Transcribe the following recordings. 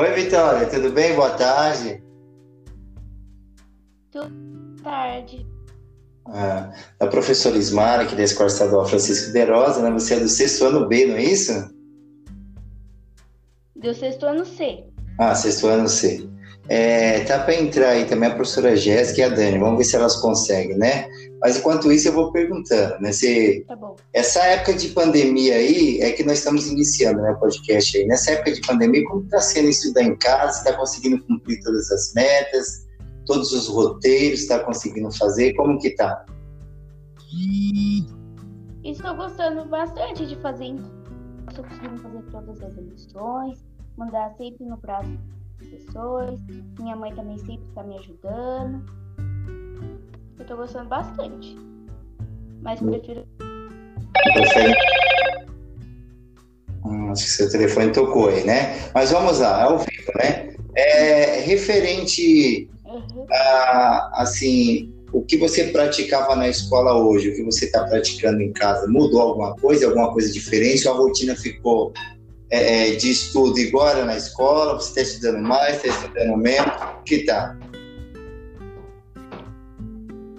Oi, Vitória, tudo bem? Boa tarde. Boa tarde. Ah, a professora Ismara, aqui da Escola Estadual Francisco de Rosa, né? Você é do sexto ano B, não é isso? Do sexto ano C. Ah, sexto ano C. É, tá para entrar aí também a professora Jéssica e a Dani, vamos ver se elas conseguem, né? Mas enquanto isso eu vou perguntando, né? Se, Tá bom. essa época de pandemia aí é que nós estamos iniciando, né, o podcast aí. Nessa época de pandemia, como está sendo estudar em casa? Está conseguindo cumprir todas as metas, todos os roteiros? Está conseguindo fazer? Como que tá? Estou gostando bastante de fazer. Estou conseguindo fazer todas as lições, mandar sempre no prazo das pessoas. Minha mãe também sempre está me ajudando. Eu estou gostando bastante. Mas prefiro. Prefere... Hum, acho que seu telefone tocou aí, né? Mas vamos lá, ao vivo, né? É, referente Uhum. a, assim, o que você praticava na escola hoje, o que você está praticando em casa, mudou alguma coisa, alguma coisa diferente? Ou a rotina ficou é, é, de estudo igual na escola? Você está estudando mais, está estudando menos? O que tá?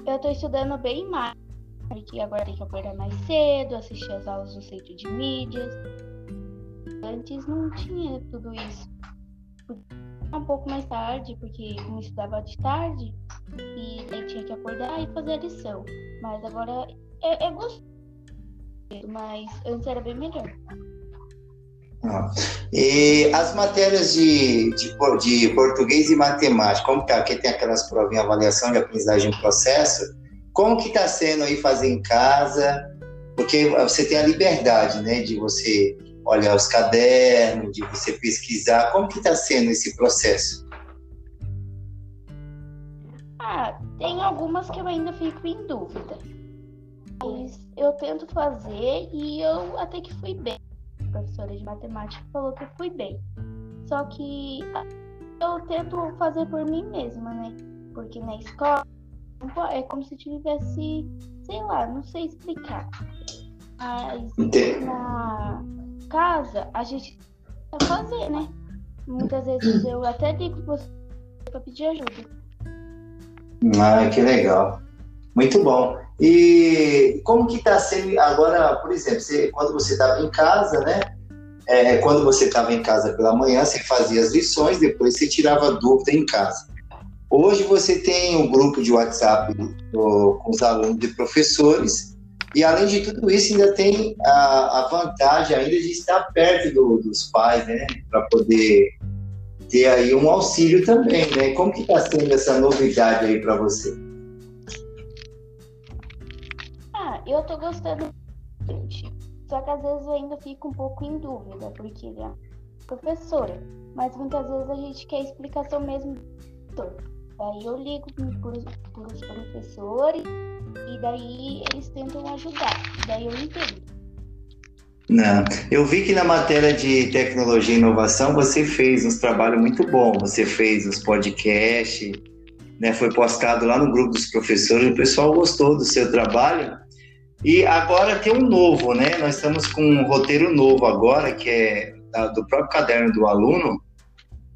Eu estou estudando bem mais. Porque agora tem que acordar mais cedo, assistir as aulas no centro de mídias. Antes não tinha tudo isso. Um pouco mais tarde, porque eu estudava de tarde e aí tinha que acordar e fazer a lição. Mas agora é, é gostoso. Mas antes era bem melhor. Ah. E as matérias de, de, de português e matemática, como tá? Porque tem aquelas provinhas de avaliação de aprendizagem em processo. Como que está sendo aí fazer em casa? Porque você tem a liberdade, né, de você olhar os cadernos, de você pesquisar. Como que está sendo esse processo? Ah, tem algumas que eu ainda fico em dúvida. Mas eu tento fazer e eu até que fui bem. Professora de matemática falou que eu fui bem. Só que eu tento fazer por mim mesma, né? Porque na escola é como se tivesse, sei lá, não sei explicar. Mas na casa a gente vai fazer, né? Muitas vezes eu até pra você pra pedir ajuda. Ah, que legal. Muito bom. E como que está sendo agora, por exemplo, você- quando você estava em casa, né? É, quando você estava em casa pela manhã, você fazia as lições, depois você tirava dúvida em casa. Hoje você tem um grupo de WhatsApp do- com os alunos e professores, e além de tudo isso, ainda tem a, a vantagem ainda de estar perto do- dos pais, né? Para poder ter aí um auxílio também, né? Como que está sendo essa novidade aí para você? Eu tô gostando bastante. Só que às vezes eu ainda fico um pouco em dúvida, porque ele é professora. Mas muitas vezes a gente quer explicação mesmo. Daí eu ligo para os professores e daí eles tentam ajudar. Daí eu entendo. Não, eu vi que na matéria de tecnologia e inovação você fez uns trabalhos muito bons. Você fez os podcasts, né? Foi postado lá no grupo dos professores. O pessoal gostou do seu trabalho. E agora tem um novo, né? Nós estamos com um roteiro novo agora, que é do próprio caderno do aluno,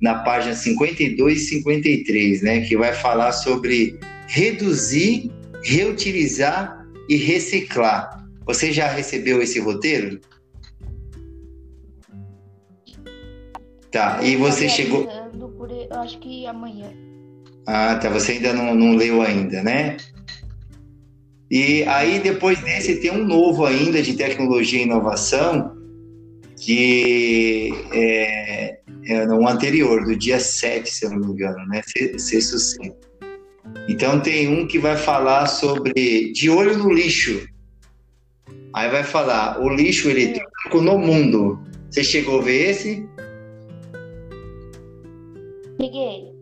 na página 52 e 53, né? Que vai falar sobre reduzir, reutilizar e reciclar. Você já recebeu esse roteiro? Tá, e você chegou. eu acho que amanhã. Ah, tá. Você ainda não, não leu ainda, né? E aí, depois desse, tem um novo ainda de tecnologia e inovação, que é, é no anterior, do dia 7, se eu não me engano, né? Se- Sexto C. Então, tem um que vai falar sobre de olho no lixo. Aí vai falar o lixo eletrônico no mundo. Você chegou a ver esse? Peguei.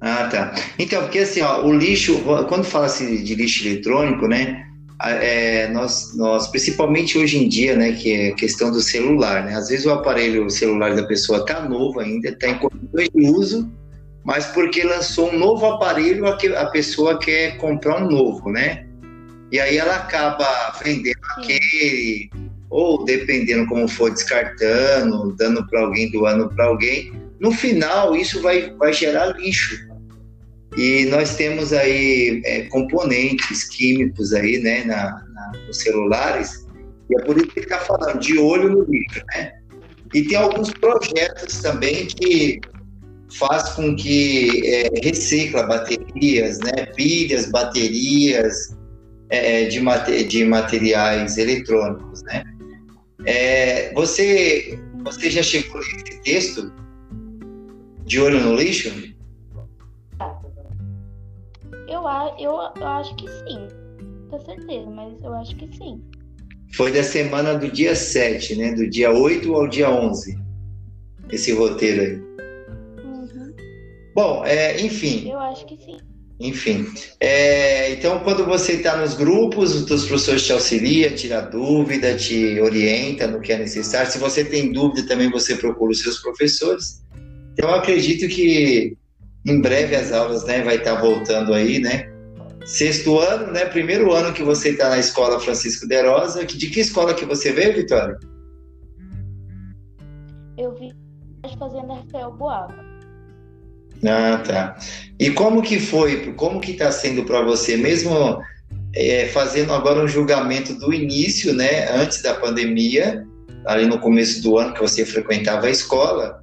Ah, tá. Então, porque assim, ó, o lixo, quando fala-se de lixo eletrônico, né, é, nós, nós, principalmente hoje em dia, né, que é questão do celular, né, às vezes o aparelho celular da pessoa tá novo ainda, tá em condições de uso, mas porque lançou um novo aparelho, a, pessoa quer comprar um novo, né, e aí ela acaba vendendo aquele, ou dependendo como for, descartando, dando para alguém, doando para alguém, no final isso vai, vai gerar lixo. E nós temos aí é, componentes químicos aí, né, na, na, nos celulares, e é por isso que está falando de olho no lixo, né? E tem alguns projetos também que faz com que é, recicla baterias, né, pilhas, baterias é, de, de materiais eletrônicos, né? É, você, você já chegou nesse texto de olho no lixo? Eu, eu, acho que sim. Com certeza, mas eu acho que sim. Foi da semana do dia 7, né? Do dia 8 ao dia 11. Esse roteiro aí. Uhum. Bom, é, enfim. Eu acho que sim. Enfim. É, então, quando você está nos grupos, os teus professores te auxiliam, tira dúvida, te orienta no que é necessário. Se você tem dúvida, também você procura os seus professores. Então, acredito que em breve as aulas né, vai estar tá voltando aí, né? Sexto ano, né? Primeiro ano que você está na escola Francisco de Rosa. De que escola que você veio, Vitória? Eu vim fazendo Rafael Boava. Ah, tá. E como que foi, como que está sendo para você, mesmo é, fazendo agora um julgamento do início, né, antes da pandemia, ali no começo do ano que você frequentava a escola,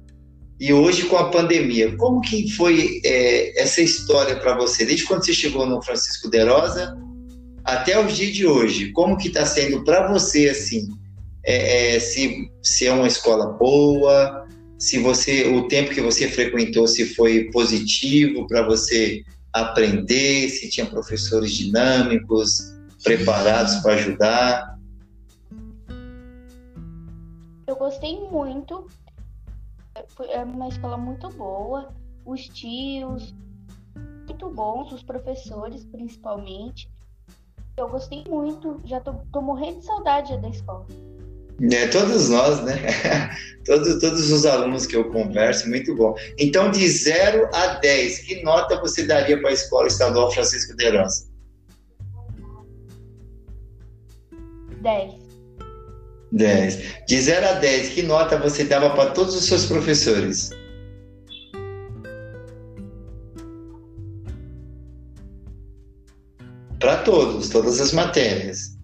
e hoje com a pandemia, como que foi é, essa história para você, desde quando você chegou no Francisco de Rosa até os dias de hoje, como que está sendo para você, assim, é, é, se, se é uma escola boa, se você o tempo que você frequentou se foi positivo para você aprender, se tinha professores dinâmicos, preparados para ajudar. Eu gostei muito. É uma escola muito boa. Os tios muito bons, os professores principalmente. Eu gostei muito. Já tô, tô morrendo de saudade da escola. É, todos nós, né? todos, todos os alunos que eu converso, muito bom. Então, de 0 a 10, que nota você daria para a Escola Estadual Francisco de Herança? 10. 10. De 0 a 10, que nota você dava para todos os seus professores? Para todos, todas as matérias.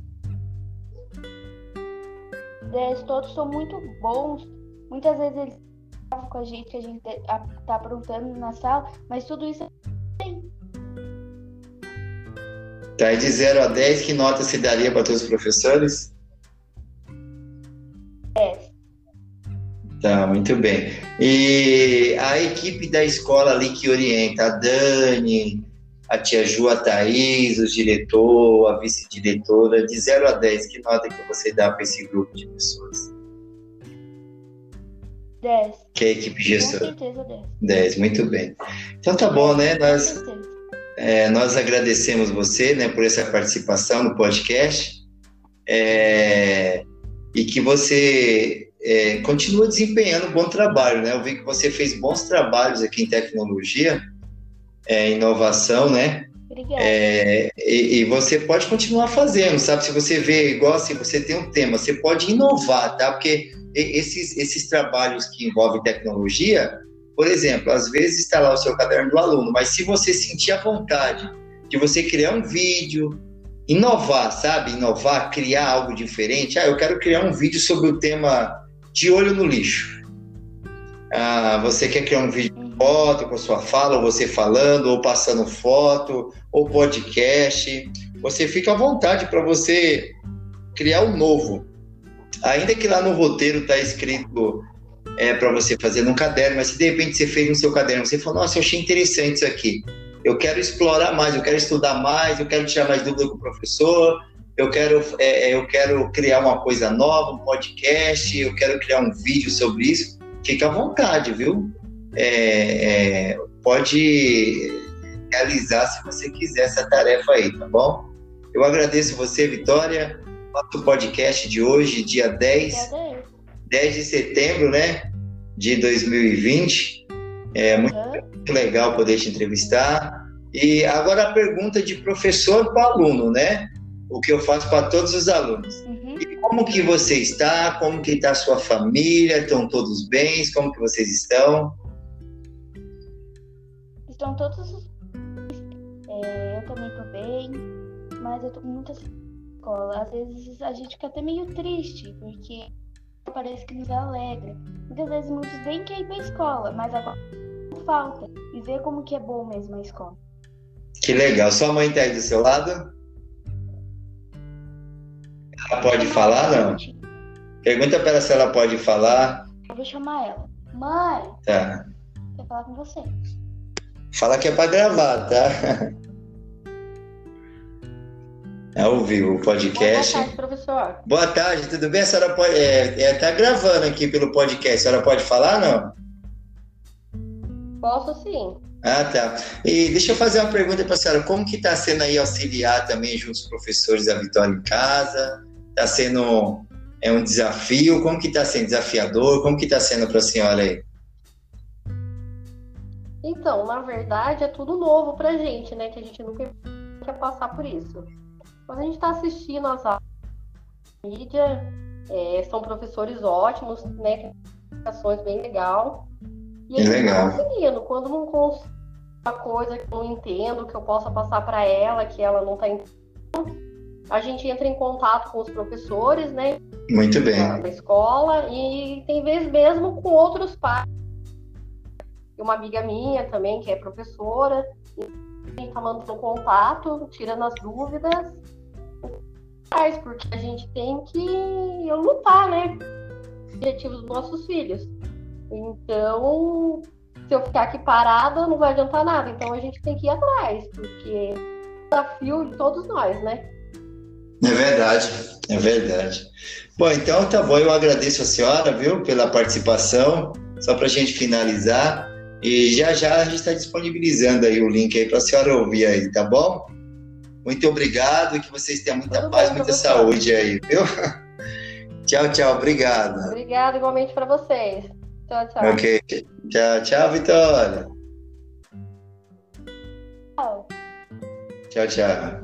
10, todos são muito bons. Muitas vezes eles estavam com a gente, que a gente tá aprontando na sala, mas tudo isso tem. Tá, e de 0 a 10, que nota se daria para todos os professores? Tá, muito bem. E a equipe da escola ali que orienta, a Dani, a tia Ju, a Thaís, o diretor, a vice-diretora, de 0 a 10, que nota que você dá para esse grupo de pessoas? 10. Que é a equipe gestora? Com certeza 10. 10, muito bem. Então tá bom, né? Nós, é, nós agradecemos você né, por essa participação no podcast é, e que você é, continue desempenhando um bom trabalho, né? Eu vi que você fez bons trabalhos aqui em tecnologia é, inovação, né? É, e, e, você pode continuar fazendo, sabe? Se você vê igual assim, você tem um tema, você pode inovar, tá? Porque esses, esses trabalhos que envolvem tecnologia, por exemplo, às vezes está lá o seu caderno do aluno, mas se você sentir a vontade de você criar um vídeo, inovar, sabe? Inovar, criar algo diferente. Ah, eu quero criar um vídeo sobre o tema de olho no lixo. Ah, você quer criar um vídeo foto com sua fala, ou você falando, ou passando foto, ou podcast. Você fica à vontade para você criar um novo. Ainda que lá no roteiro está escrito é, para você fazer no caderno, mas se de repente você fez no seu caderno, você falou, nossa, eu achei interessante isso aqui. Eu quero explorar mais, eu quero estudar mais, eu quero tirar mais dúvida com o professor, eu quero, é, é eu quero criar uma coisa nova, um podcast, eu quero criar um vídeo sobre isso. Fica à vontade, viu? é, é, pode realizar se você quiser essa tarefa aí, tá bom? Eu agradeço você, Vitória. Nosso podcast de hoje, dia 10, 10 de setembro, né? De 2020. É muito, muito legal poder te entrevistar. E agora a pergunta de professor para aluno, né? O que eu faço para todos os alunos. Uhum. E como que você está? Como que está a sua família? Estão todos bem? Como que vocês estão? estão todos os. É, eu também tô bem, mas eu tô com muita escola. Às vezes a gente fica até meio triste, porque parece que nos alegra. Muitas vezes muitos nem querem ir pra escola, mas agora falta. E ver como que é bom mesmo a escola. Que legal. Sua mãe tá aí do seu lado? Ela pode falar, não? Pergunta para ela se ela pode falar. Eu vou chamar ela. Mãe! Tá. Quer falar com você. Fala que é para gravar, tá? É ao vivo o podcast. Boa tarde, professor. Boa tarde, tudo bem? A senhora pode. É, é, tá gravando aqui pelo podcast. A senhora pode falar, não? Posso sim. Ah, tá. E deixa eu fazer uma pergunta para a senhora. Como que está sendo aí auxiliar também junto os professores da Vitória em casa? Está sendo é um desafio? Como que está sendo desafiador? Como que está sendo para a senhora aí? Então, na verdade, é tudo novo para gente, né? Que a gente nunca quer passar por isso. Quando a gente está assistindo as aulas mídia, é, são professores ótimos, né? Ações bem legal. E a gente legal. tá conseguindo. Quando não consigo uma coisa que eu não entendo, que eu possa passar para ela, que ela não está entendendo, a gente entra em contato com os professores, né? Muito bem. Da escola e tem vezes mesmo com outros pais. Uma amiga minha também, que é professora, a gente tá mantendo contato, tirando as dúvidas, porque a gente tem que lutar, né? Objetivos dos nossos filhos. Então, se eu ficar aqui parada, não vai adiantar nada. Então a gente tem que ir atrás, porque é um desafio de todos nós, né? É verdade, é verdade. Bom, então tá bom, eu agradeço a senhora, viu, pela participação. Só para a gente finalizar. E já já a gente está disponibilizando aí o link aí para a senhora ouvir aí, tá bom? Muito obrigado e que vocês tenham muita paz, muita saúde aí, viu? tchau, tchau, obrigado. Obrigada igualmente para vocês. Tchau, tchau. Ok. Tchau, tchau, Vitória. Tchau. Tchau, tchau.